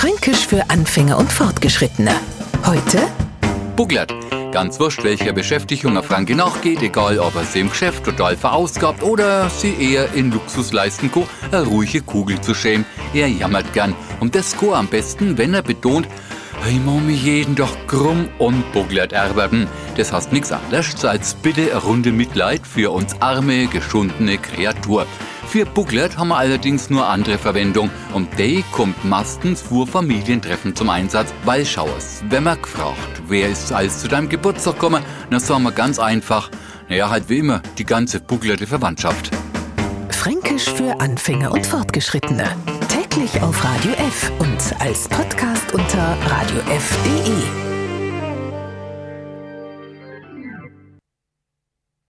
Fränkisch für Anfänger und Fortgeschrittene. Heute Buglert. Ganz wurscht, welcher Beschäftigung eine Franke nachgeht, egal ob er sie im Geschäft total verausgabt oder sie eher in Luxus leisten kann, eine ruhige Kugel zu schämen. Er jammert gern. Und das kann am besten, wenn er betont, ich muss mich jeden Tag krumm und buglert arbeiten. Das heißt nichts anderes als bitte eine Runde Mitleid für uns arme, geschundene Kreatur. Für Buglert haben wir allerdings nur andere Verwendung und die kommt meistens vor Familientreffen zum Einsatz, weil schau es, wenn man gefragt, wer ist alles zu deinem Geburtstag gekommen, dann sagen wir ganz einfach, naja, halt wie immer, die ganze buglerte Verwandtschaft. Fränkisch für Anfänger und Fortgeschrittene. Täglich auf Radio F und als Podcast unter radiof.de.